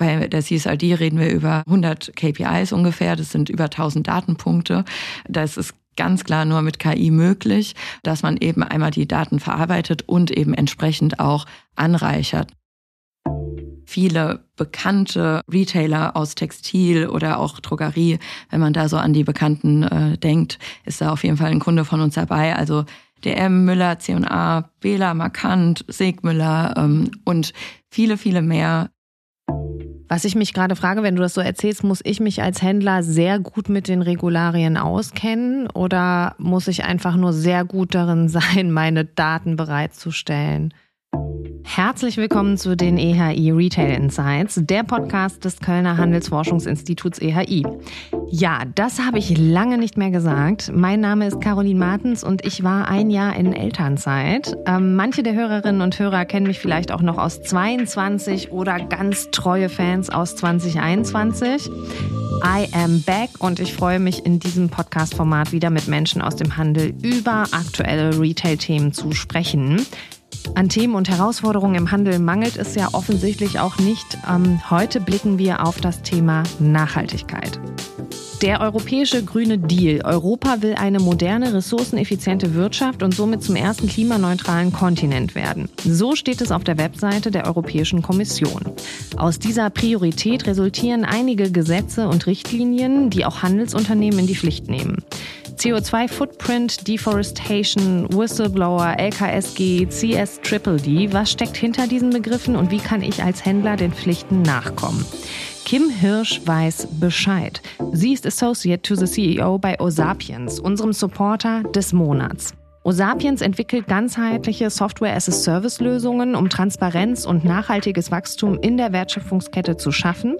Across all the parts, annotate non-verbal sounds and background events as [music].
Bei der CSRD reden wir über 100 KPIs ungefähr. Das sind über 1000 Datenpunkte. Das ist ganz klar nur mit KI möglich, dass man eben einmal die Daten verarbeitet und eben entsprechend auch anreichert. Viele bekannte Retailer aus Textil oder auch Drogerie, wenn man da so an die Bekannten äh, denkt, ist da auf jeden Fall ein Kunde von uns dabei. Also DM, Müller, C&A, Bela, Markant, Segmüller ähm, und viele, viele mehr. Was ich mich gerade frage, wenn du das so erzählst, muss ich mich als Händler sehr gut mit den Regularien auskennen oder muss ich einfach nur sehr gut darin [laughs] sein, meine Daten bereitzustellen? Herzlich willkommen zu den EHI Retail Insights, der Podcast des Kölner Handelsforschungsinstituts EHI. Ja, das habe ich lange nicht mehr gesagt. Mein Name ist Caroline Martens und ich war ein Jahr in Elternzeit. Ähm, manche der Hörerinnen und Hörer kennen mich vielleicht auch noch aus 22 oder ganz treue Fans aus 2021. I am back und ich freue mich in diesem Podcast-Format wieder mit Menschen aus dem Handel über aktuelle Retail-Themen zu sprechen. An Themen und Herausforderungen im Handel mangelt es ja offensichtlich auch nicht. Ähm, heute blicken wir auf das Thema Nachhaltigkeit. Der europäische Grüne Deal. Europa will eine moderne, ressourceneffiziente Wirtschaft und somit zum ersten klimaneutralen Kontinent werden. So steht es auf der Webseite der Europäischen Kommission. Aus dieser Priorität resultieren einige Gesetze und Richtlinien, die auch Handelsunternehmen in die Pflicht nehmen. CO2-Footprint, Deforestation, Whistleblower, LKSG, CS Triple D. Was steckt hinter diesen Begriffen und wie kann ich als Händler den Pflichten nachkommen? Kim Hirsch weiß Bescheid. Sie ist Associate to the CEO bei Osapiens, unserem Supporter des Monats. Osapiens entwickelt ganzheitliche Software-as-a-Service-Lösungen, um Transparenz und nachhaltiges Wachstum in der Wertschöpfungskette zu schaffen,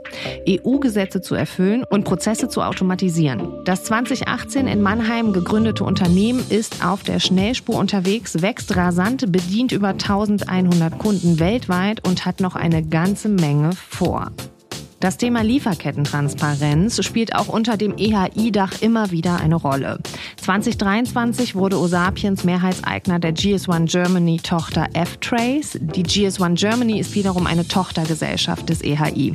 EU-Gesetze zu erfüllen und Prozesse zu automatisieren. Das 2018 in Mannheim gegründete Unternehmen ist auf der Schnellspur unterwegs, wächst rasant, bedient über 1100 Kunden weltweit und hat noch eine ganze Menge vor. Das Thema Lieferkettentransparenz spielt auch unter dem EHI-Dach immer wieder eine Rolle. 2023 wurde Osapiens Mehrheitseigner der GS1 Germany Tochter F-Trace. Die GS1 Germany ist wiederum eine Tochtergesellschaft des EHI.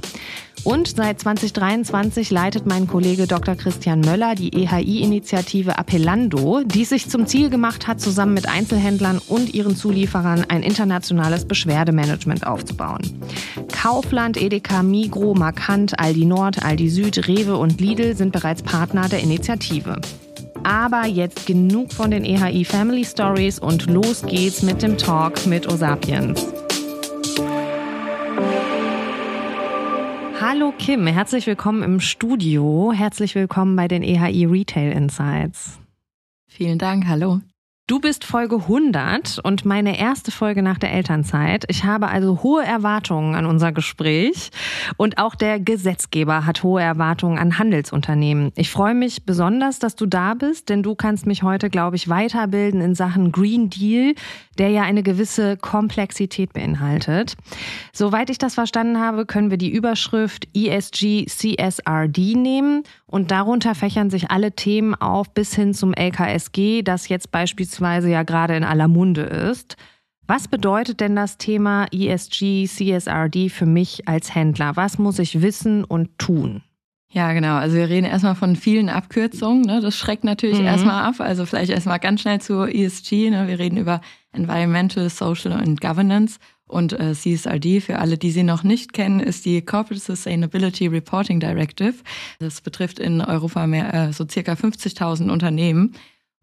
Und seit 2023 leitet mein Kollege Dr. Christian Möller die EHI-Initiative Appellando, die sich zum Ziel gemacht hat, zusammen mit Einzelhändlern und ihren Zulieferern ein internationales Beschwerdemanagement aufzubauen. Kaufland, Edeka, Migro, Markant, Aldi Nord, Aldi Süd, Rewe und Lidl sind bereits Partner der Initiative. Aber jetzt genug von den EHI Family Stories und los geht's mit dem Talk mit Osapiens. Hallo Kim, herzlich willkommen im Studio. Herzlich willkommen bei den EHI Retail Insights. Vielen Dank, hallo. Du bist Folge 100 und meine erste Folge nach der Elternzeit. Ich habe also hohe Erwartungen an unser Gespräch und auch der Gesetzgeber hat hohe Erwartungen an Handelsunternehmen. Ich freue mich besonders, dass du da bist, denn du kannst mich heute, glaube ich, weiterbilden in Sachen Green Deal, der ja eine gewisse Komplexität beinhaltet. Soweit ich das verstanden habe, können wir die Überschrift ESG CSRD nehmen und darunter fächern sich alle Themen auf bis hin zum LKSG, das jetzt beispielsweise ja gerade in aller Munde ist. Was bedeutet denn das Thema ESG CSRD für mich als Händler? Was muss ich wissen und tun? Ja, genau. Also wir reden erstmal von vielen Abkürzungen. Ne? Das schreckt natürlich mhm. erstmal ab. Also vielleicht erstmal ganz schnell zu ESG. Ne? Wir reden über Environmental, Social and Governance. Und äh, CSRD, für alle, die sie noch nicht kennen, ist die Corporate Sustainability Reporting Directive. Das betrifft in Europa mehr, äh, so circa 50.000 Unternehmen.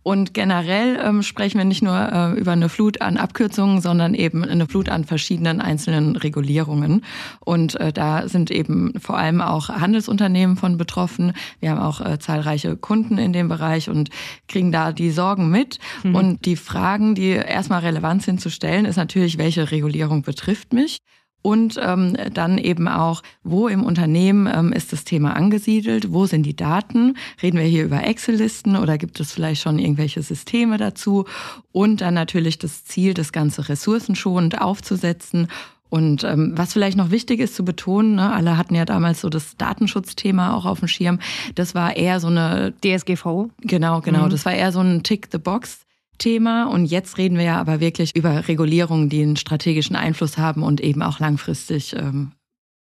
Und generell ähm, sprechen wir nicht nur äh, über eine Flut an Abkürzungen, sondern eben eine Flut an verschiedenen einzelnen Regulierungen. Und äh, da sind eben vor allem auch Handelsunternehmen von betroffen. Wir haben auch äh, zahlreiche Kunden in dem Bereich und kriegen da die Sorgen mit. Mhm. Und die Fragen, die erstmal relevant sind zu stellen, ist natürlich, welche Regulierung betrifft mich? Und ähm, dann eben auch, wo im Unternehmen ähm, ist das Thema angesiedelt, wo sind die Daten? Reden wir hier über Excel-Listen oder gibt es vielleicht schon irgendwelche Systeme dazu? Und dann natürlich das Ziel, das Ganze ressourcenschonend aufzusetzen und ähm, was vielleicht noch wichtig ist zu betonen, ne, alle hatten ja damals so das Datenschutzthema auch auf dem Schirm. Das war eher so eine DSGVO. Genau, genau. Mhm. Das war eher so ein Tick-the-Box. Thema. Und jetzt reden wir ja aber wirklich über Regulierungen, die einen strategischen Einfluss haben und eben auch langfristig ähm,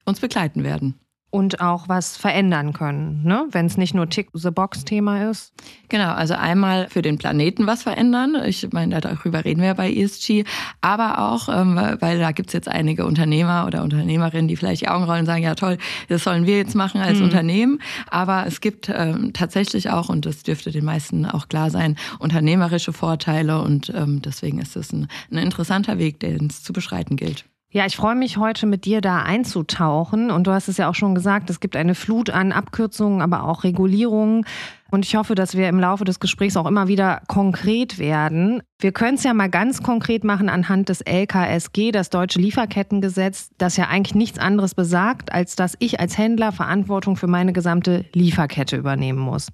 uns begleiten werden und auch was verändern können, ne? wenn es nicht nur Tick-the-Box-Thema ist. Genau, also einmal für den Planeten was verändern. Ich meine, darüber reden wir bei ESG, aber auch, ähm, weil da gibt es jetzt einige Unternehmer oder Unternehmerinnen, die vielleicht die Augen rollen und sagen, ja toll, das sollen wir jetzt machen als mhm. Unternehmen. Aber es gibt ähm, tatsächlich auch, und das dürfte den meisten auch klar sein, unternehmerische Vorteile und ähm, deswegen ist es ein, ein interessanter Weg, den es zu beschreiten gilt. Ja, ich freue mich heute mit dir da einzutauchen. Und du hast es ja auch schon gesagt, es gibt eine Flut an Abkürzungen, aber auch Regulierungen. Und ich hoffe, dass wir im Laufe des Gesprächs auch immer wieder konkret werden. Wir können es ja mal ganz konkret machen anhand des LKSG, das Deutsche Lieferkettengesetz, das ja eigentlich nichts anderes besagt, als dass ich als Händler Verantwortung für meine gesamte Lieferkette übernehmen muss.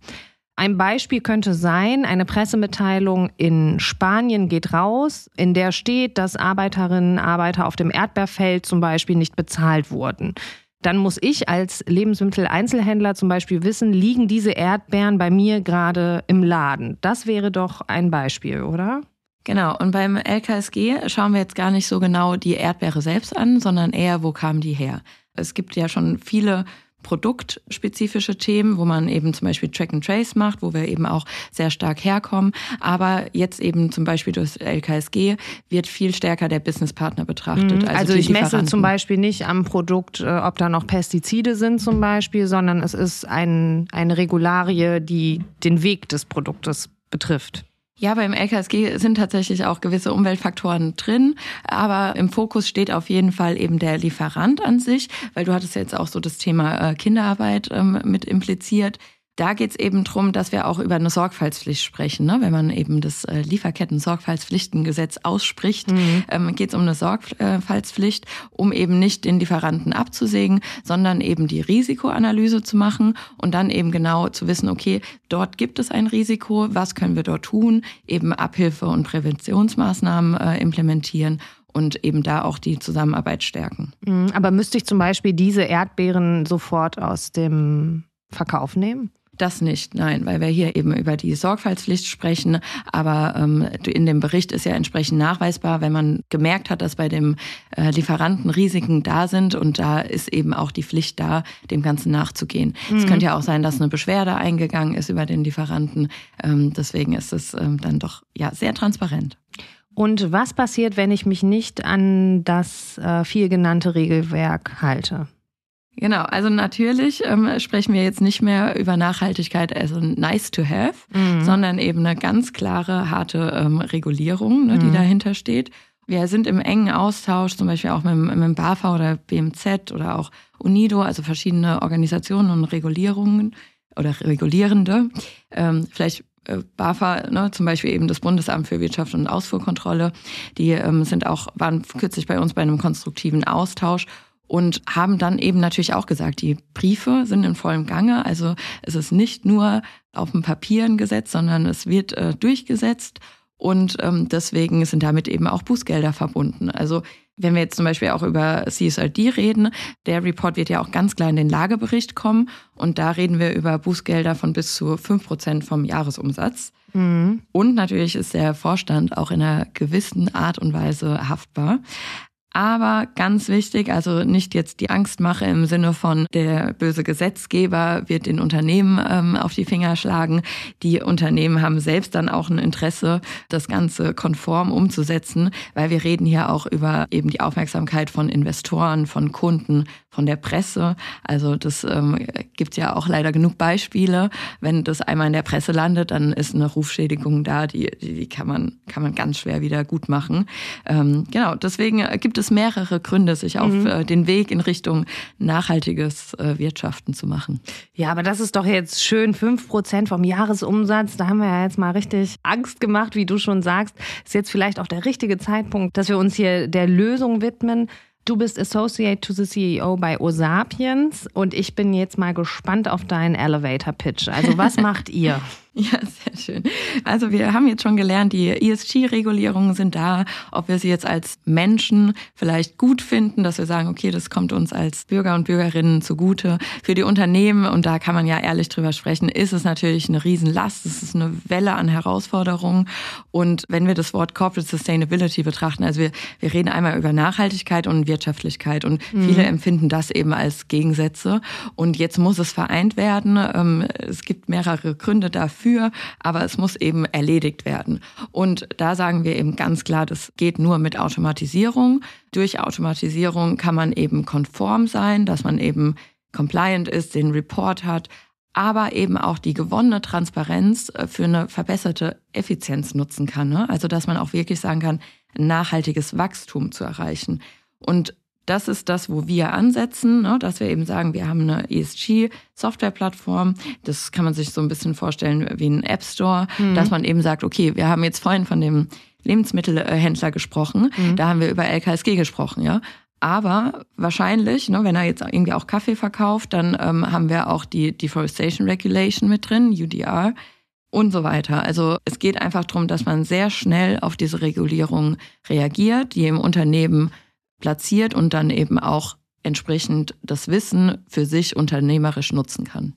Ein Beispiel könnte sein, eine Pressemitteilung in Spanien geht raus, in der steht, dass Arbeiterinnen und Arbeiter auf dem Erdbeerfeld zum Beispiel nicht bezahlt wurden. Dann muss ich als Lebensmitteleinzelhändler zum Beispiel wissen, liegen diese Erdbeeren bei mir gerade im Laden. Das wäre doch ein Beispiel, oder? Genau, und beim LKSG schauen wir jetzt gar nicht so genau die Erdbeere selbst an, sondern eher, wo kam die her. Es gibt ja schon viele produktspezifische Themen, wo man eben zum Beispiel Track and Trace macht, wo wir eben auch sehr stark herkommen. Aber jetzt eben zum Beispiel durch LKSG wird viel stärker der Businesspartner betrachtet. Mhm. Also, also ich messe zum Beispiel nicht am Produkt, äh, ob da noch Pestizide sind zum Beispiel, sondern es ist ein, eine Regularie, die den Weg des Produktes betrifft. Ja, beim LKSG sind tatsächlich auch gewisse Umweltfaktoren drin, aber im Fokus steht auf jeden Fall eben der Lieferant an sich, weil du hattest jetzt auch so das Thema äh, Kinderarbeit ähm, mit impliziert. Da geht es eben drum, dass wir auch über eine Sorgfaltspflicht sprechen. Ne? Wenn man eben das äh, Lieferketten-Sorgfaltspflichtengesetz ausspricht, mhm. ähm, geht es um eine Sorgfaltspflicht, um eben nicht den Lieferanten abzusägen, sondern eben die Risikoanalyse zu machen und dann eben genau zu wissen, okay, dort gibt es ein Risiko, was können wir dort tun, eben Abhilfe und Präventionsmaßnahmen äh, implementieren und eben da auch die Zusammenarbeit stärken. Mhm. Aber müsste ich zum Beispiel diese Erdbeeren sofort aus dem Verkauf nehmen? Das nicht, nein, weil wir hier eben über die Sorgfaltspflicht sprechen. Aber ähm, in dem Bericht ist ja entsprechend nachweisbar, wenn man gemerkt hat, dass bei dem äh, Lieferanten Risiken da sind und da ist eben auch die Pflicht da, dem Ganzen nachzugehen. Mhm. Es könnte ja auch sein, dass eine Beschwerde eingegangen ist über den Lieferanten. Ähm, deswegen ist es ähm, dann doch ja sehr transparent. Und was passiert, wenn ich mich nicht an das äh, viel genannte Regelwerk halte? Genau, also natürlich ähm, sprechen wir jetzt nicht mehr über Nachhaltigkeit also nice to have, mhm. sondern eben eine ganz klare, harte ähm, Regulierung, ne, die mhm. dahinter steht. Wir sind im engen Austausch, zum Beispiel auch mit, mit dem BAFA oder BMZ oder auch UNIDO, also verschiedene Organisationen und Regulierungen oder Regulierende. Ähm, vielleicht äh, BAFA, ne, zum Beispiel eben das Bundesamt für Wirtschaft und Ausfuhrkontrolle, die ähm, sind auch, waren kürzlich bei uns bei einem konstruktiven Austausch und haben dann eben natürlich auch gesagt, die Briefe sind in vollem Gange. Also es ist nicht nur auf dem Papier ein Gesetz, sondern es wird äh, durchgesetzt und ähm, deswegen sind damit eben auch Bußgelder verbunden. Also wenn wir jetzt zum Beispiel auch über CSRD reden, der Report wird ja auch ganz klar in den Lagebericht kommen und da reden wir über Bußgelder von bis zu fünf Prozent vom Jahresumsatz. Mhm. Und natürlich ist der Vorstand auch in einer gewissen Art und Weise haftbar. Aber ganz wichtig, also nicht jetzt die Angstmache im Sinne von der böse Gesetzgeber wird den Unternehmen ähm, auf die Finger schlagen. Die Unternehmen haben selbst dann auch ein Interesse, das Ganze konform umzusetzen, weil wir reden hier auch über eben die Aufmerksamkeit von Investoren, von Kunden, von der Presse. Also das ähm, gibt ja auch leider genug Beispiele. Wenn das einmal in der Presse landet, dann ist eine Rufschädigung da, die, die kann, man, kann man ganz schwer wieder gut machen. Ähm, genau, deswegen gibt es mehrere Gründe, sich auf mhm. äh, den Weg in Richtung nachhaltiges äh, Wirtschaften zu machen. Ja, aber das ist doch jetzt schön, fünf Prozent vom Jahresumsatz. Da haben wir ja jetzt mal richtig Angst gemacht, wie du schon sagst. Ist jetzt vielleicht auch der richtige Zeitpunkt, dass wir uns hier der Lösung widmen. Du bist Associate to the CEO bei Osapiens und ich bin jetzt mal gespannt auf deinen Elevator Pitch. Also was macht ihr? [laughs] [laughs] Ja, sehr schön. Also wir haben jetzt schon gelernt, die ESG-Regulierungen sind da, ob wir sie jetzt als Menschen vielleicht gut finden, dass wir sagen, okay, das kommt uns als Bürger und Bürgerinnen zugute. Für die Unternehmen, und da kann man ja ehrlich drüber sprechen, ist es natürlich eine Riesenlast, es ist eine Welle an Herausforderungen. Und wenn wir das Wort Corporate Sustainability betrachten, also wir, wir reden einmal über Nachhaltigkeit und Wirtschaftlichkeit und mhm. viele empfinden das eben als Gegensätze. Und jetzt muss es vereint werden. Ähm, es gibt mehrere Gründe dafür dafür, aber es muss eben erledigt werden. Und da sagen wir eben ganz klar, das geht nur mit Automatisierung. Durch Automatisierung kann man eben konform sein, dass man eben compliant ist, den Report hat, aber eben auch die gewonnene Transparenz äh, für eine verbesserte Effizienz nutzen kann. Ne? Also dass man auch wirklich sagen kann, nachhaltiges Wachstum zu erreichen. Und das ist das, wo wir ansetzen, ne? dass wir eben sagen, wir haben eine ESG-Software-Plattform. Das kann man sich so ein bisschen vorstellen wie ein App Store, mhm. dass man eben sagt, okay, wir haben jetzt vorhin von dem Lebensmittelhändler gesprochen, mhm. da haben wir über LKSG gesprochen, ja. Aber wahrscheinlich, ne, wenn er jetzt irgendwie auch Kaffee verkauft, dann ähm, haben wir auch die Deforestation Regulation mit drin, UDR und so weiter. Also es geht einfach darum, dass man sehr schnell auf diese Regulierung reagiert, die im Unternehmen platziert und dann eben auch entsprechend das Wissen für sich unternehmerisch nutzen kann.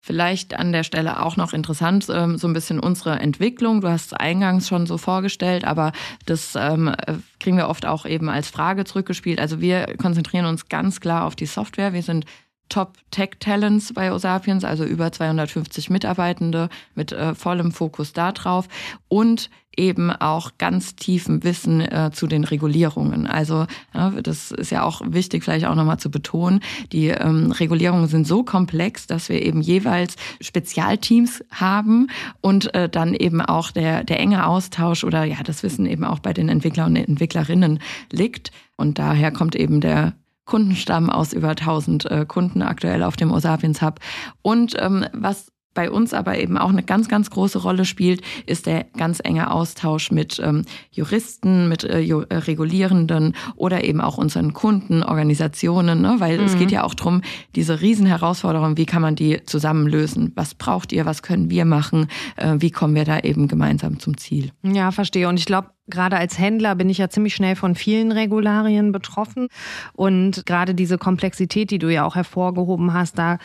Vielleicht an der Stelle auch noch interessant, ähm, so ein bisschen unsere Entwicklung. Du hast es eingangs schon so vorgestellt, aber das ähm, kriegen wir oft auch eben als Frage zurückgespielt. Also wir konzentrieren uns ganz klar auf die Software. Wir sind Top Tech Talents bei Osapiens, also über 250 Mitarbeitende mit äh, vollem Fokus darauf und eben auch ganz tiefen Wissen äh, zu den Regulierungen. Also ja, das ist ja auch wichtig, vielleicht auch nochmal zu betonen. Die ähm, Regulierungen sind so komplex, dass wir eben jeweils Spezialteams haben und äh, dann eben auch der, der enge Austausch oder ja, das Wissen eben auch bei den Entwicklern und Entwicklerinnen liegt. Und daher kommt eben der Kundenstamm aus über 1000 äh, Kunden aktuell auf dem Osapiens Hub. Und ähm, was bei uns aber eben auch eine ganz, ganz große Rolle spielt, ist der ganz enge Austausch mit ähm, Juristen, mit äh, äh, Regulierenden oder eben auch unseren Kunden, Organisationen, ne? weil mhm. es geht ja auch darum, diese Riesenherausforderungen, wie kann man die zusammenlösen? Was braucht ihr? Was können wir machen? Äh, wie kommen wir da eben gemeinsam zum Ziel? Ja, verstehe. Und ich glaube, Gerade als Händler bin ich ja ziemlich schnell von vielen Regularien betroffen. Und gerade diese Komplexität, die du ja auch hervorgehoben hast, da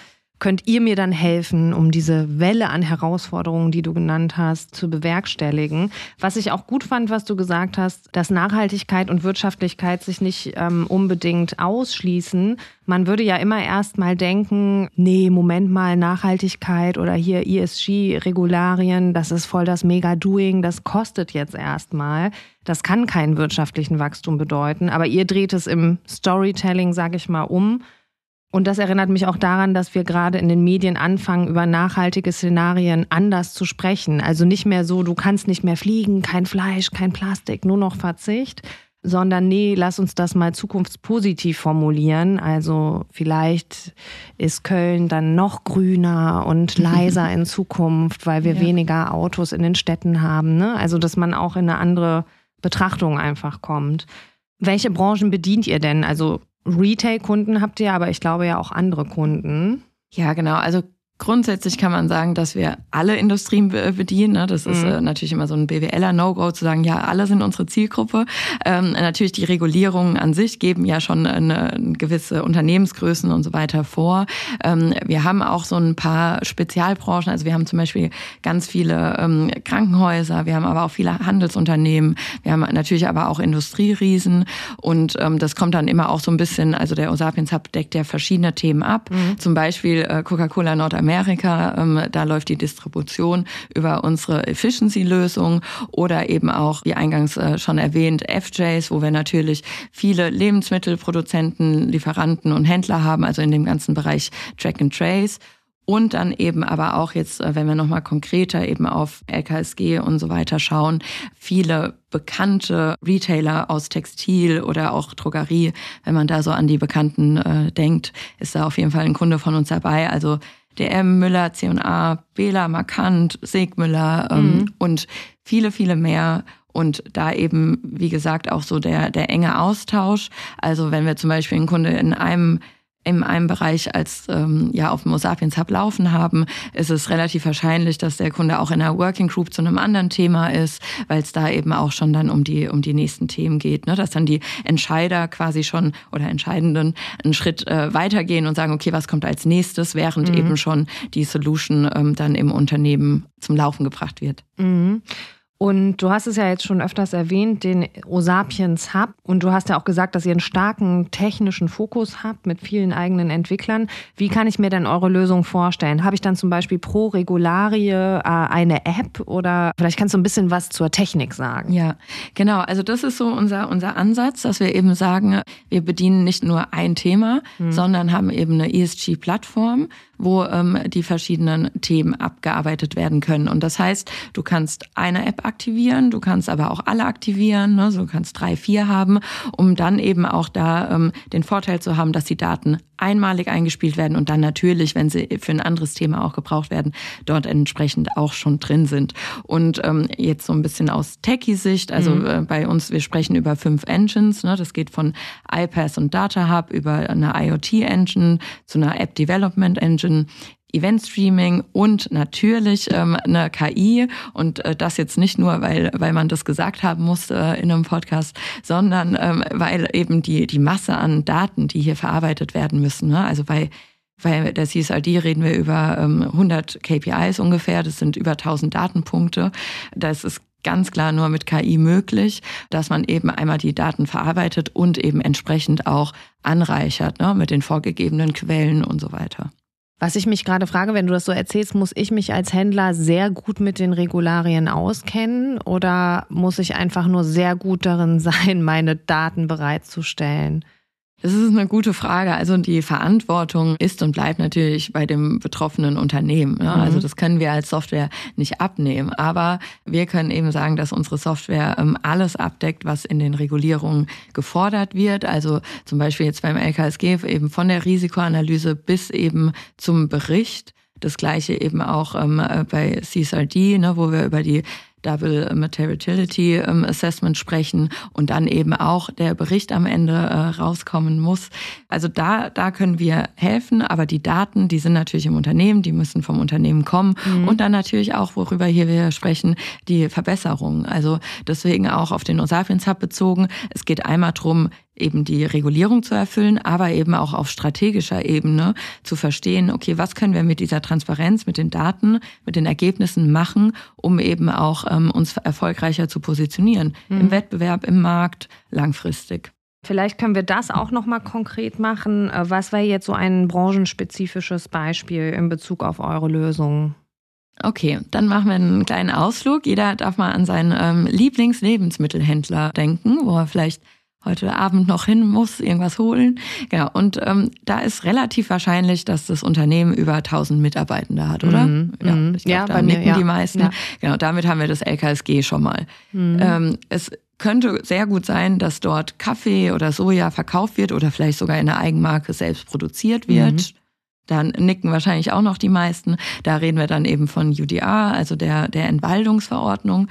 könnt ihr mir dann helfen, um diese Welle an Herausforderungen, die du genannt hast, zu bewerkstelligen? Was ich auch gut fand, was du gesagt hast, dass Nachhaltigkeit und Wirtschaftlichkeit sich nicht ähm, unbedingt ausschließen. Man würde ja immer erst mal denken, nee, Moment mal, Nachhaltigkeit oder hier ESG-Regularien, das ist voll das Mega-Doing, das kostet jetzt erstmal. Das kann keinen wirtschaftlichen Wachstum bedeuten. Aber ihr dreht es im Storytelling, sage ich mal, um und das erinnert mich auch daran, dass wir gerade in den Medien anfangen, über nachhaltige Szenarien anders zu sprechen. Also nicht mehr so, du kannst nicht mehr fliegen, kein Fleisch, kein Plastik, nur noch Verzicht, sondern nee, lass uns das mal zukunftspositiv formulieren. Also vielleicht ist Köln dann noch grüner und [laughs] leiser in Zukunft, weil wir ja. weniger Autos in den Städten haben. Ne? Also dass man auch in eine andere Betrachtung einfach kommt. Welche Branchen bedient ihr denn? Also Retail-Kunden habt ihr, aber ich glaube ja auch andere Kunden. Ja, genau. Also Grundsätzlich kann man sagen, dass wir alle Industrien bedienen. Ne? Das ist mhm. äh, natürlich immer so ein BWLer No-Go zu sagen, ja, alle sind unsere Zielgruppe. Ähm, natürlich die Regulierungen an sich geben ja schon eine, eine gewisse Unternehmensgrößen und so weiter vor. Ähm, wir haben auch so ein paar Spezialbranchen. Also wir haben zum Beispiel ganz viele ähm, Krankenhäuser, wir haben aber auch viele Handelsunternehmen, wir haben natürlich aber auch Industrieriesen und ähm, das kommt dann immer auch so ein bisschen, also der Osapiens Hub deckt ja verschiedene Themen ab. Mhm. Zum Beispiel äh, Coca-Cola Nordamerika Amerika. Ähm, da läuft die Distribution über unsere Efficiency-Lösung oder eben auch, wie eingangs äh, schon erwähnt, FJs, wo wir natürlich viele Lebensmittelproduzenten, Lieferanten und Händler haben, also in dem ganzen Bereich Track and Trace. Und dann eben aber auch jetzt, äh, wenn wir nochmal konkreter eben auf LKSG und so weiter schauen, viele bekannte Retailer aus Textil oder auch Drogerie, wenn man da so an die Bekannten äh, denkt, ist da auf jeden Fall ein Kunde von uns dabei. Also DM, Müller, C&A, Bela, Markant, Segmüller ähm, mhm. und viele, viele mehr. Und da eben, wie gesagt, auch so der, der enge Austausch. Also wenn wir zum Beispiel einen Kunde in einem in einem Bereich als ähm, ja auf dem Sapiens Hub laufen haben, ist es relativ wahrscheinlich, dass der Kunde auch in einer Working Group zu einem anderen Thema ist, weil es da eben auch schon dann um die um die nächsten Themen geht, ne? dass dann die Entscheider quasi schon oder Entscheidenden einen Schritt äh, weitergehen und sagen, okay, was kommt als nächstes, während mhm. eben schon die Solution ähm, dann im Unternehmen zum Laufen gebracht wird. Mhm. Und du hast es ja jetzt schon öfters erwähnt, den Osapiens Hub. Und du hast ja auch gesagt, dass ihr einen starken technischen Fokus habt mit vielen eigenen Entwicklern. Wie kann ich mir denn eure Lösung vorstellen? Habe ich dann zum Beispiel pro Regularie äh, eine App oder vielleicht kannst du ein bisschen was zur Technik sagen? Ja, genau. Also das ist so unser, unser Ansatz, dass wir eben sagen, wir bedienen nicht nur ein Thema, hm. sondern haben eben eine ESG-Plattform, wo ähm, die verschiedenen Themen abgearbeitet werden können. Und das heißt, du kannst eine App aktivieren, du kannst aber auch alle aktivieren, ne? so kannst drei, vier haben, um dann eben auch da ähm, den Vorteil zu haben, dass die Daten einmalig eingespielt werden und dann natürlich, wenn sie für ein anderes Thema auch gebraucht werden, dort entsprechend auch schon drin sind. Und ähm, jetzt so ein bisschen aus Techie-Sicht, also mhm. äh, bei uns, wir sprechen über fünf Engines, ne? das geht von iPass und Data Hub über eine IoT-Engine zu einer App Development Engine, Event Streaming und natürlich ähm, eine KI und äh, das jetzt nicht nur, weil, weil man das gesagt haben muss äh, in einem Podcast, sondern ähm, weil eben die, die Masse an Daten, die hier verarbeitet werden müssen, ne? also bei bei der CSRD reden wir über ähm, 100 KPIs ungefähr, das sind über 1000 Datenpunkte. Das ist ganz klar nur mit KI möglich, dass man eben einmal die Daten verarbeitet und eben entsprechend auch anreichert ne, mit den vorgegebenen Quellen und so weiter. Was ich mich gerade frage, wenn du das so erzählst, muss ich mich als Händler sehr gut mit den Regularien auskennen oder muss ich einfach nur sehr gut darin [laughs] sein, meine Daten bereitzustellen? Das ist eine gute Frage. Also die Verantwortung ist und bleibt natürlich bei dem betroffenen Unternehmen. Ne? Mhm. Also das können wir als Software nicht abnehmen. Aber wir können eben sagen, dass unsere Software ähm, alles abdeckt, was in den Regulierungen gefordert wird. Also zum Beispiel jetzt beim LKSG eben von der Risikoanalyse bis eben zum Bericht. Das gleiche eben auch ähm, äh, bei CSRD, ne, wo wir über die Double Materiality ähm, Assessment sprechen und dann eben auch der Bericht am Ende äh, rauskommen muss. Also da, da können wir helfen, aber die Daten, die sind natürlich im Unternehmen, die müssen vom Unternehmen kommen mhm. und dann natürlich auch, worüber hier wir sprechen, die Verbesserungen. Also deswegen auch auf den Osapiens Hub bezogen. Es geht einmal drum eben die Regulierung zu erfüllen, aber eben auch auf strategischer Ebene zu verstehen, okay, was können wir mit dieser Transparenz, mit den Daten, mit den Ergebnissen machen, um eben auch ähm, uns erfolgreicher zu positionieren mhm. im Wettbewerb, im Markt, langfristig. Vielleicht können wir das auch noch mal konkret machen. Äh, was wäre jetzt so ein branchenspezifisches Beispiel in Bezug auf eure Lösung? Okay, dann machen wir einen kleinen Ausflug. Jeder darf mal an seinen ähm, Lieblingslebensmittelhändler denken, wo er vielleicht heute Abend noch hin muss, irgendwas holen. Genau. Und ähm, da ist relativ wahrscheinlich, dass das Unternehmen über 1000 Mitarbeitende hat, oder? Mhm. Ja, mhm. ich glaub, ja, da nicken mir, ja. die meisten. Ja. Genau, damit haben wir das LKSG schon mal. Mhm. Ähm, es könnte sehr gut sein, dass dort Kaffee oder Soja verkauft wird oder vielleicht sogar in der Eigenmarke selbst produziert wird. Mhm. Dann nicken wahrscheinlich auch noch die meisten. Da reden wir dann eben von UDR, also der, der Entwaldungsverordnung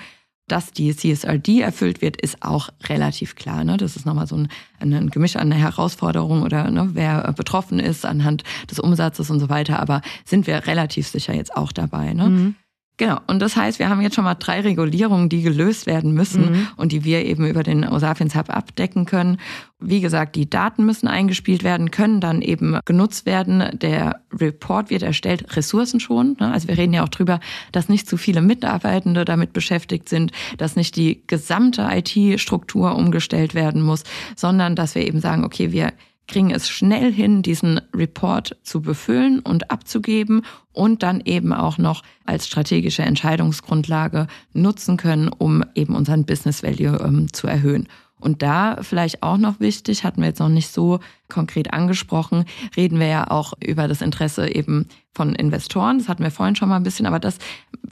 dass die CSRD erfüllt wird, ist auch relativ klar. Ne? Das ist nochmal so ein, ein Gemisch an Herausforderungen oder ne, wer betroffen ist anhand des Umsatzes und so weiter. Aber sind wir relativ sicher jetzt auch dabei. Ne? Mhm. Genau. Und das heißt, wir haben jetzt schon mal drei Regulierungen, die gelöst werden müssen mhm. und die wir eben über den Osapiens Hub abdecken können. Wie gesagt, die Daten müssen eingespielt werden, können dann eben genutzt werden. Der Report wird erstellt, Ressourcen schon. Ne? Also wir reden ja auch drüber, dass nicht zu viele Mitarbeitende damit beschäftigt sind, dass nicht die gesamte IT-Struktur umgestellt werden muss, sondern dass wir eben sagen, okay, wir kriegen es schnell hin, diesen Report zu befüllen und abzugeben und dann eben auch noch als strategische Entscheidungsgrundlage nutzen können, um eben unseren Business Value ähm, zu erhöhen. Und da vielleicht auch noch wichtig, hatten wir jetzt noch nicht so konkret angesprochen, reden wir ja auch über das Interesse eben von Investoren. Das hatten wir vorhin schon mal ein bisschen, aber das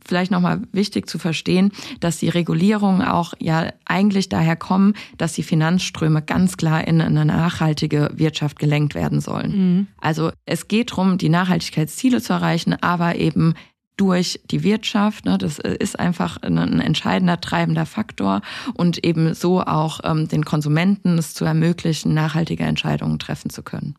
vielleicht nochmal wichtig zu verstehen, dass die Regulierungen auch ja eigentlich daher kommen, dass die Finanzströme ganz klar in eine nachhaltige Wirtschaft gelenkt werden sollen. Mhm. Also es geht darum, die Nachhaltigkeitsziele zu erreichen, aber eben durch die Wirtschaft. Ne? Das äh, ist einfach ein entscheidender treibender Faktor und eben so auch ähm, den Konsumenten es zu ermöglichen, nachhaltige Entscheidungen treffen zu können.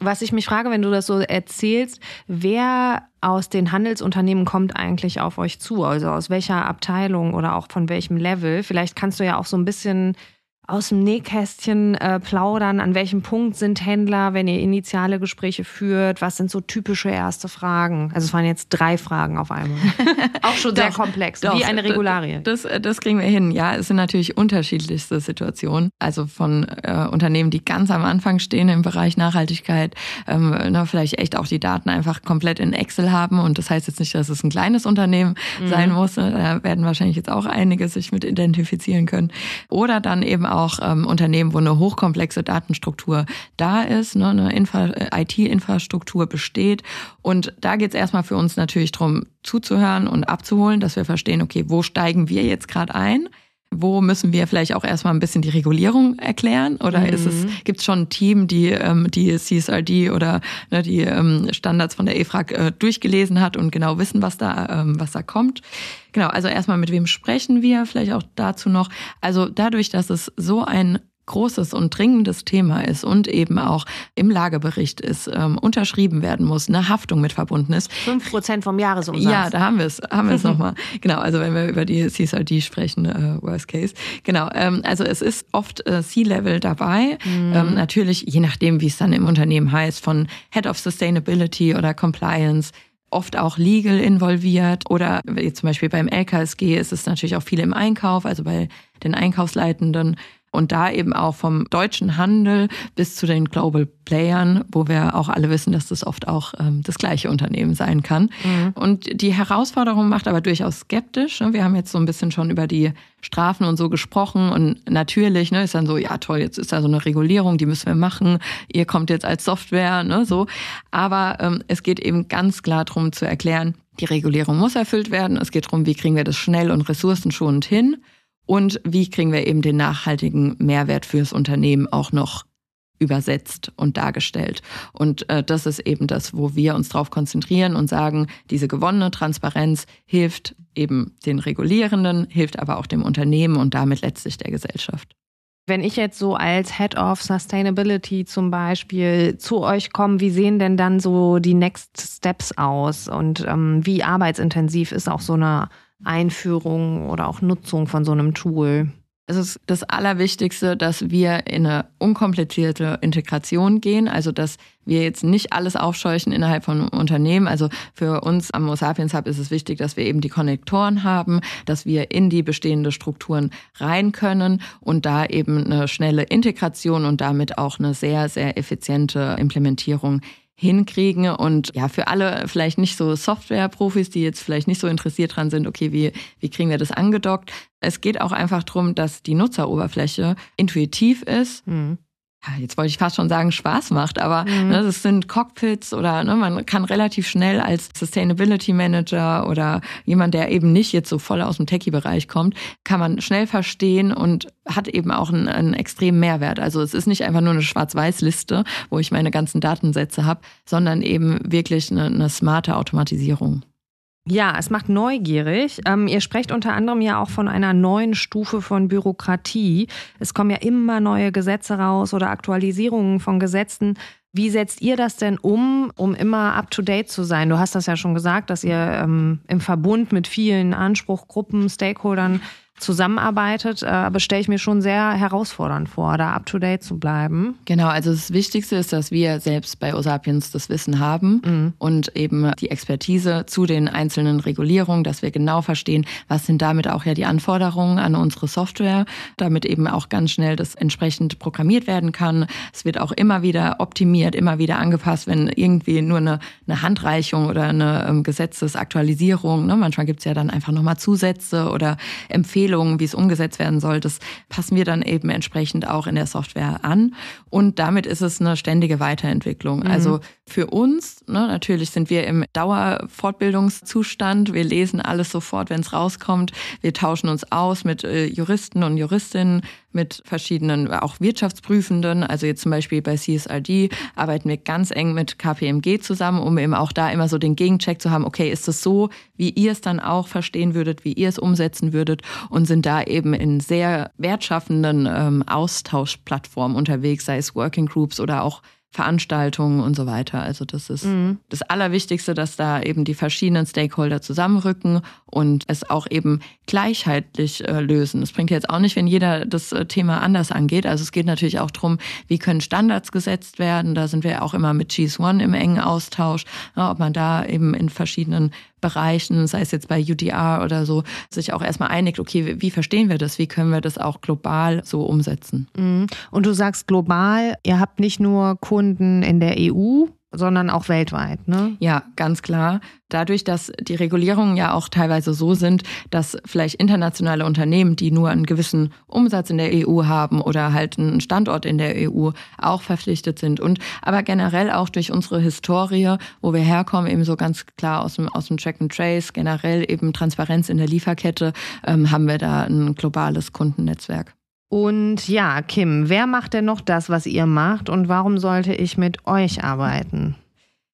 Was ich mich frage, wenn du das so erzählst, wer aus den Handelsunternehmen kommt eigentlich auf euch zu? Also aus welcher Abteilung oder auch von welchem Level? Vielleicht kannst du ja auch so ein bisschen aus dem Nähkästchen äh, plaudern? An welchem Punkt sind Händler, wenn ihr initiale Gespräche führt? Was sind so typische erste Fragen? Also es waren jetzt drei Fragen auf einmal. [laughs] Auch schon sehr komplex, doch, wie eine Regularie. Das, das kriegen wir hin. Ja, es sind natürlich unterschiedlichste Situationen. Also von äh, Unternehmen, die ganz am Anfang stehen im Bereich Nachhaltigkeit, ähm, na, vielleicht echt auch die Daten einfach komplett in Excel haben. Und das heißt jetzt nicht, dass es ein kleines Unternehmen mhm. sein muss. Ne? Da werden wahrscheinlich jetzt auch einige sich mit identifizieren können. Oder dann eben auch ähm, Unternehmen, wo eine hochkomplexe Datenstruktur da ist, ne, eine äh, IT-Infrastruktur besteht. Und da geht es erstmal für uns natürlich darum, zuzuhören und abzuholen, dass wir verstehen, okay, wo steigen wir jetzt gerade ein? Wo müssen wir vielleicht auch erstmal ein bisschen die Regulierung erklären? Oder mhm. ist es, gibt es schon ein Team, die ähm, die CSRD oder ne, die ähm, Standards von der EFRAG äh, durchgelesen hat und genau wissen, was da, ähm, was da kommt? Genau, also erstmal mit wem sprechen wir, vielleicht auch dazu noch. Also dadurch, dass es so ein großes und dringendes Thema ist und eben auch im Lagebericht ist, ähm, unterschrieben werden muss, eine Haftung mit verbunden ist. Fünf Prozent vom Jahresumsatz. Ja, da haben wir es, haben wir es [laughs] nochmal. Genau, also wenn wir über die CSRD sprechen, äh, Worst Case. Genau, ähm, also es ist oft äh, C-Level dabei. Mhm. Ähm, natürlich, je nachdem, wie es dann im Unternehmen heißt, von Head of Sustainability oder Compliance oft auch legal involviert oder zum Beispiel beim LKSG ist es natürlich auch viel im Einkauf, also bei den Einkaufsleitenden und da eben auch vom deutschen Handel bis zu den Global Playern, wo wir auch alle wissen, dass das oft auch ähm, das gleiche Unternehmen sein kann. Mhm. Und die Herausforderung macht aber durchaus skeptisch. Ne? Wir haben jetzt so ein bisschen schon über die Strafen und so gesprochen und natürlich ne, ist dann so, ja toll, jetzt ist da so eine Regulierung, die müssen wir machen. Ihr kommt jetzt als Software, ne, so. Aber ähm, es geht eben ganz klar darum zu erklären, die Regulierung muss erfüllt werden. Es geht darum, wie kriegen wir das schnell und ressourcenschonend hin und wie kriegen wir eben den nachhaltigen Mehrwert fürs Unternehmen auch noch übersetzt und dargestellt. Und äh, das ist eben das, wo wir uns darauf konzentrieren und sagen, diese gewonnene Transparenz hilft eben den Regulierenden, hilft aber auch dem Unternehmen und damit letztlich der Gesellschaft. Wenn ich jetzt so als Head of Sustainability zum Beispiel zu euch komme, wie sehen denn dann so die Next Steps aus und ähm, wie arbeitsintensiv ist auch so eine Einführung oder auch Nutzung von so einem Tool? Es ist das Allerwichtigste, dass wir in eine unkomplizierte Integration gehen, also dass wir jetzt nicht alles aufscheuchen innerhalb von Unternehmen. Also für uns am Osapiens Hub ist es wichtig, dass wir eben die Konnektoren haben, dass wir in die bestehenden Strukturen rein können und da eben eine schnelle Integration und damit auch eine sehr, sehr effiziente Implementierung hinkriegen. Und ja, für alle vielleicht nicht so Software-Profis, die jetzt vielleicht nicht so interessiert dran sind, okay, wie, wie kriegen wir das angedockt? Es geht auch einfach darum, dass die Nutzeroberfläche intuitiv ist. Mhm jetzt wollte ich fast schon sagen, Spaß macht, aber mhm. ne, das sind Cockpits oder ne, man kann relativ schnell als Sustainability Manager oder jemand, der eben nicht jetzt so voll aus dem Techie-Bereich kommt, kann man schnell verstehen und hat eben auch einen, einen extremen Mehrwert. Also es ist nicht einfach nur eine Schwarz-Weiß-Liste, wo ich meine ganzen Datensätze habe, sondern eben wirklich eine, eine smarte Automatisierung. Ja, es macht neugierig. Ähm, ihr sprecht unter anderem ja auch von einer neuen Stufe von Bürokratie. Es kommen ja immer neue Gesetze raus oder Aktualisierungen von Gesetzen. Wie setzt ihr das denn um, um immer up-to-date zu sein? Du hast das ja schon gesagt, dass ihr ähm, im Verbund mit vielen Anspruchgruppen, Stakeholdern zusammenarbeitet, äh, aber stelle ich mir schon sehr herausfordernd vor, da up-to-date zu bleiben. Genau, also das Wichtigste ist, dass wir selbst bei Osapiens das Wissen haben mhm. und eben die Expertise zu den einzelnen Regulierungen, dass wir genau verstehen, was sind damit auch ja die Anforderungen an unsere Software, damit eben auch ganz schnell das entsprechend programmiert werden kann. Es wird auch immer wieder optimiert, immer wieder angepasst, wenn irgendwie nur eine, eine Handreichung oder eine ähm, Gesetzesaktualisierung, ne? manchmal gibt es ja dann einfach nochmal Zusätze oder Empfehlungen, Empfehlungen, wie es umgesetzt werden soll, das passen wir dann eben entsprechend auch in der Software an. Und damit ist es eine ständige Weiterentwicklung. Mhm. Also für uns, ne, natürlich sind wir im Dauerfortbildungszustand. Wir lesen alles sofort, wenn es rauskommt. Wir tauschen uns aus mit äh, Juristen und Juristinnen, mit verschiedenen auch Wirtschaftsprüfenden. Also jetzt zum Beispiel bei CSRD arbeiten wir ganz eng mit KPMG zusammen, um eben auch da immer so den Gegencheck zu haben. Okay, ist es so, wie ihr es dann auch verstehen würdet, wie ihr es umsetzen würdet? und sind da eben in sehr wertschaffenden ähm, Austauschplattformen unterwegs, sei es Working Groups oder auch Veranstaltungen und so weiter. Also das ist mhm. das Allerwichtigste, dass da eben die verschiedenen Stakeholder zusammenrücken und es auch eben gleichheitlich äh, lösen. Es bringt jetzt auch nicht, wenn jeder das äh, Thema anders angeht. Also es geht natürlich auch darum, wie können Standards gesetzt werden. Da sind wir auch immer mit GS1 im engen Austausch, ja, ob man da eben in verschiedenen Bereichen, sei es jetzt bei UDR oder so, sich auch erstmal einigt, okay, wie, verstehen wir das? Wie können wir das auch global so umsetzen? Mhm. Und du sagst global, ihr habt nicht nur Kunden in der EU, sondern auch weltweit, ne? Ja, ganz klar. Dadurch, dass die Regulierungen ja auch teilweise so sind, dass vielleicht internationale Unternehmen, die nur einen gewissen Umsatz in der EU haben oder halt einen Standort in der EU, auch verpflichtet sind. Und aber generell auch durch unsere Historie, wo wir herkommen, eben so ganz klar aus dem, aus dem Track and Trace, generell eben Transparenz in der Lieferkette, ähm, haben wir da ein globales Kundennetzwerk. Und ja, Kim, wer macht denn noch das, was ihr macht und warum sollte ich mit euch arbeiten?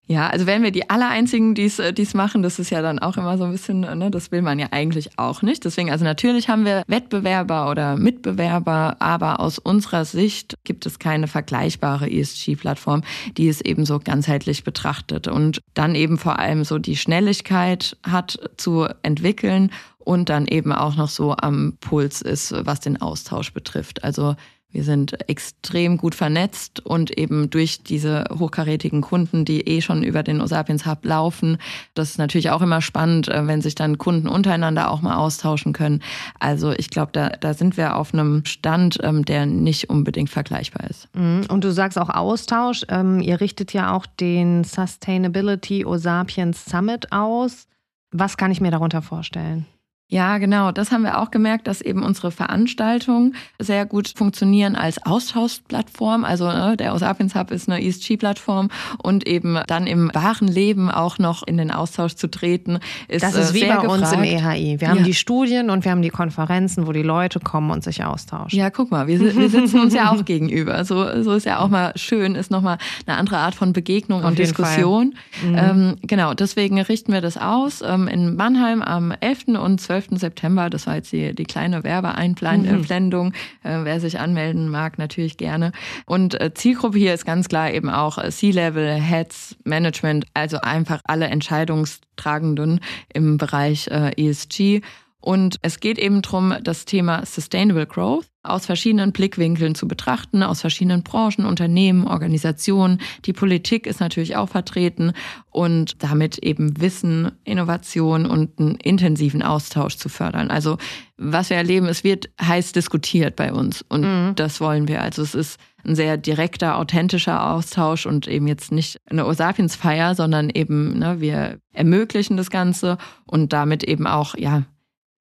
Ja, also wären wir die Allereinzigen, die äh, es machen, das ist ja dann auch immer so ein bisschen, ne, das will man ja eigentlich auch nicht. Deswegen, also natürlich haben wir Wettbewerber oder Mitbewerber, aber aus unserer Sicht gibt es keine vergleichbare ESG-Plattform, die es eben so ganzheitlich betrachtet und dann eben vor allem so die Schnelligkeit hat zu entwickeln und dann eben auch noch so am Puls ist, was den Austausch betrifft. Also wir sind extrem gut vernetzt und eben durch diese hochkarätigen Kunden, die eh schon über den Osapiens Hub laufen. Das ist natürlich auch immer spannend, äh, wenn sich dann Kunden untereinander auch mal austauschen können. Also ich glaube, da, da sind wir auf einem Stand, ähm, der nicht unbedingt vergleichbar ist. Mhm. Und du sagst auch Austausch. Ähm, ihr richtet ja auch den Sustainability Osapiens Summit aus. Was kann ich mir darunter vorstellen? Ja, genau. Das haben wir auch gemerkt, dass eben unsere Veranstaltungen sehr gut funktionieren als Austauschplattform. Also ne, der Osapiens Hub ist eine ESG-Plattform und eben dann im wahren Leben auch noch in den Austausch zu treten, ist Das ist äh, wie bei gefragt. uns im EHI. Wir haben ja. die Studien und wir haben die Konferenzen, wo die Leute kommen und sich austauschen. Ja, guck mal, wir, wir sitzen uns ja auch gegenüber. So, so ist ja auch mal schön, ist nochmal eine andere Art von Begegnung Auf und Diskussion. Mhm. Ähm, genau, deswegen richten wir das aus ähm, in Mannheim am 11. und 12. 12. September. Das war jetzt die, die kleine Werbeeinblendung. Mhm. Äh, wer sich anmelden mag, natürlich gerne. Und äh, Zielgruppe hier ist ganz klar eben auch äh, C-Level, Heads, Management, also einfach alle Entscheidungstragenden im Bereich äh, ESG. Und es geht eben darum, das Thema Sustainable Growth aus verschiedenen Blickwinkeln zu betrachten, aus verschiedenen Branchen, Unternehmen, Organisationen. Die Politik ist natürlich auch vertreten und damit eben Wissen, Innovation und einen intensiven Austausch zu fördern. Also was wir erleben, es wird heiß diskutiert bei uns und mhm. das wollen wir. Also es ist ein sehr direkter, authentischer Austausch und eben jetzt nicht eine Osapiens-Feier, sondern eben, ne, wir ermöglichen das Ganze und damit eben auch, ja,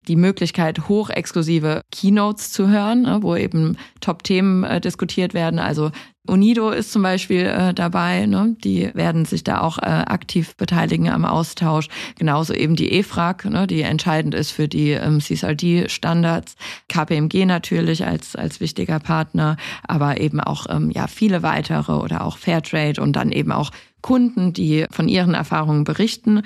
die Möglichkeit, hochexklusive Keynotes zu hören, ne, wo eben Top-Themen äh, diskutiert werden. Also UNIDO ist zum Beispiel äh, dabei, ne? die werden sich da auch äh, aktiv beteiligen am Austausch. Genauso eben die EFRAG, ne? die entscheidend ist für die ähm, CSRD-Standards. KPMG natürlich als, als wichtiger Partner, aber eben auch ähm, ja, viele weitere oder auch Fairtrade und dann eben auch Kunden, die von ihren Erfahrungen berichten.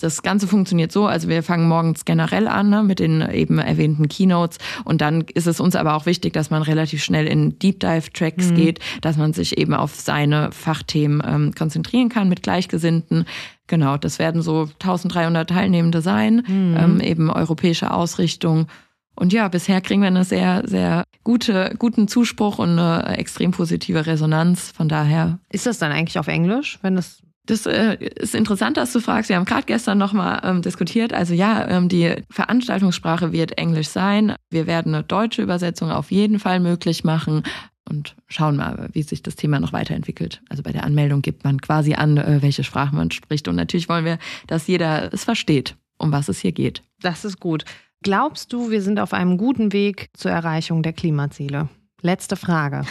Das Ganze funktioniert so, also wir fangen morgens generell an ne, mit den eben erwähnten Keynotes und dann ist es uns aber auch wichtig, dass man relativ schnell in Deep Dive Tracks mhm. geht, dass man sich eben auf seine Fachthemen ähm, konzentrieren kann mit Gleichgesinnten. Genau, das werden so 1300 Teilnehmende sein, mhm. ähm, eben europäische Ausrichtung. Und ja, bisher kriegen wir eine sehr, sehr gute, guten Zuspruch und eine extrem positive Resonanz. Von daher. Ist das dann eigentlich auf Englisch, wenn das das äh, ist interessant, dass du fragst. Wir haben gerade gestern nochmal ähm, diskutiert. Also ja, ähm, die Veranstaltungssprache wird Englisch sein. Wir werden eine deutsche Übersetzung auf jeden Fall möglich machen und schauen mal, wie sich das Thema noch weiterentwickelt. Also bei der Anmeldung gibt man quasi an, äh, welche Sprache man spricht. Und natürlich wollen wir, dass jeder es versteht, um was es hier geht. Das ist gut. Glaubst du, wir sind auf einem guten Weg zur Erreichung der Klimaziele? Letzte Frage.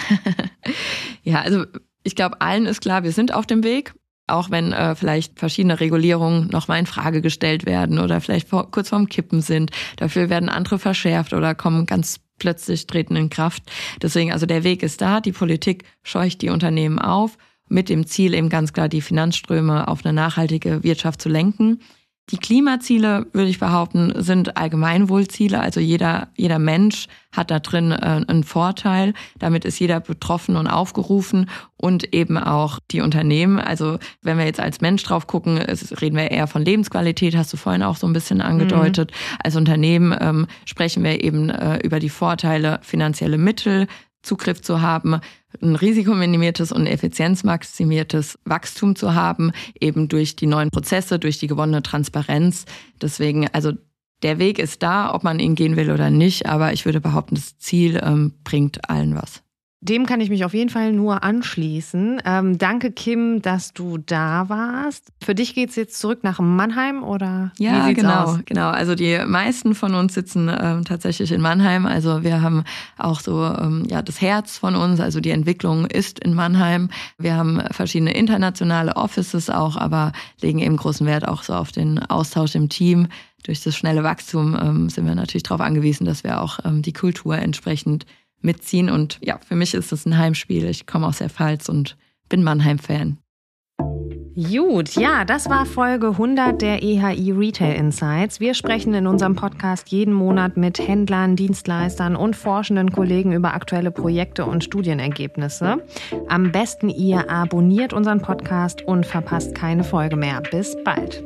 [laughs] ja, also ich glaube, allen ist klar, wir sind auf dem Weg auch wenn äh, vielleicht verschiedene Regulierungen nochmal in Frage gestellt werden oder vielleicht vor, kurz vorm Kippen sind. Dafür werden andere verschärft oder kommen ganz plötzlich treten in Kraft. Deswegen, also der Weg ist da. Die Politik scheucht die Unternehmen auf mit dem Ziel eben ganz klar die Finanzströme auf eine nachhaltige Wirtschaft zu lenken. Die Klimaziele, würde ich behaupten, sind Allgemeinwohlziele. Also jeder, jeder Mensch hat da drin äh, einen Vorteil. Damit ist jeder betroffen und aufgerufen und eben auch die Unternehmen. Also wenn wir jetzt als Mensch drauf gucken, reden wir eher von Lebensqualität, hast du vorhin auch so ein bisschen angedeutet. Mhm. Als Unternehmen ähm, sprechen wir eben äh, über die Vorteile finanzielle Mittel, Zugriff zu haben, ein risikominimiertes und effizienzmaximiertes Wachstum zu haben, eben durch die neuen Prozesse, durch die gewonnene Transparenz. Deswegen, also der Weg ist da, ob man ihn gehen will oder nicht, aber ich würde behaupten, das Ziel ähm, bringt allen was. Dem kann ich mich auf jeden Fall nur anschließen. Ähm, danke, Kim, dass du da warst. Für dich geht es jetzt zurück nach Mannheim oder? Ja, genau, aus? genau. Also die meisten von uns sitzen ähm, tatsächlich in Mannheim. Also wir haben auch so ähm, ja das Herz von uns. Also die Entwicklung ist in Mannheim. Wir haben verschiedene internationale Offices auch, aber legen eben großen Wert auch so auf den Austausch im Team. Durch das schnelle Wachstum ähm, sind wir natürlich darauf angewiesen, dass wir auch ähm, die Kultur entsprechend mitziehen. Und ja, für mich ist es ein Heimspiel. Ich komme aus der Pfalz und bin Mannheim-Fan. Gut, ja, das war Folge 100 der EHI Retail Insights. Wir sprechen in unserem Podcast jeden Monat mit Händlern, Dienstleistern und forschenden Kollegen über aktuelle Projekte und Studienergebnisse. Am besten ihr abonniert unseren Podcast und verpasst keine Folge mehr. Bis bald.